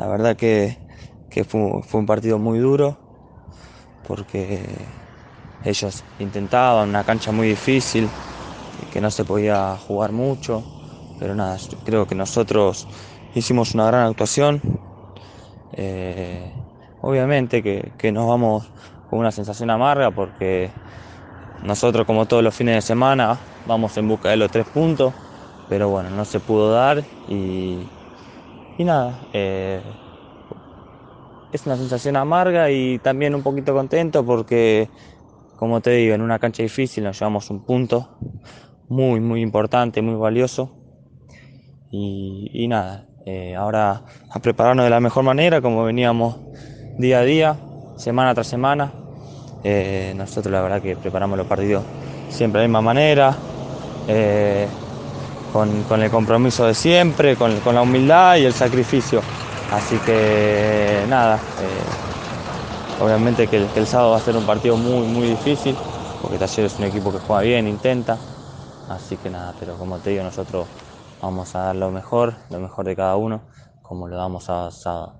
La verdad que, fue, un partido muy duro porque ellos intentaban una cancha muy difícil, que no se podía jugar mucho, pero nada, creo que nosotros hicimos una gran actuación. Eh, obviamente que, que nos vamos con una sensación amarga porque nosotros como todos los fines de semana vamos en busca de los tres puntos, pero bueno, no se pudo dar y, y nada, eh, es una sensación amarga y también un poquito contento porque, como te digo, en una cancha difícil nos llevamos un punto muy, muy importante, muy valioso. Y, nada, eh, ahora a prepararnos de la mejor manera, como veníamos día a día, semana tras semana. Eh, nosotros la verdad que preparamos los partidos siempre de la misma manera con, el compromiso de siempre, con, la humildad y el sacrificio. Así que nada, eh, obviamente que el, sábado va a ser un partido muy, muy difícil, porque Talleres es un equipo que juega bien, intenta. Así que nada, pero como te digo, nosotros vamos a dar lo mejor, lo mejor de cada uno, como lo damos a sábado.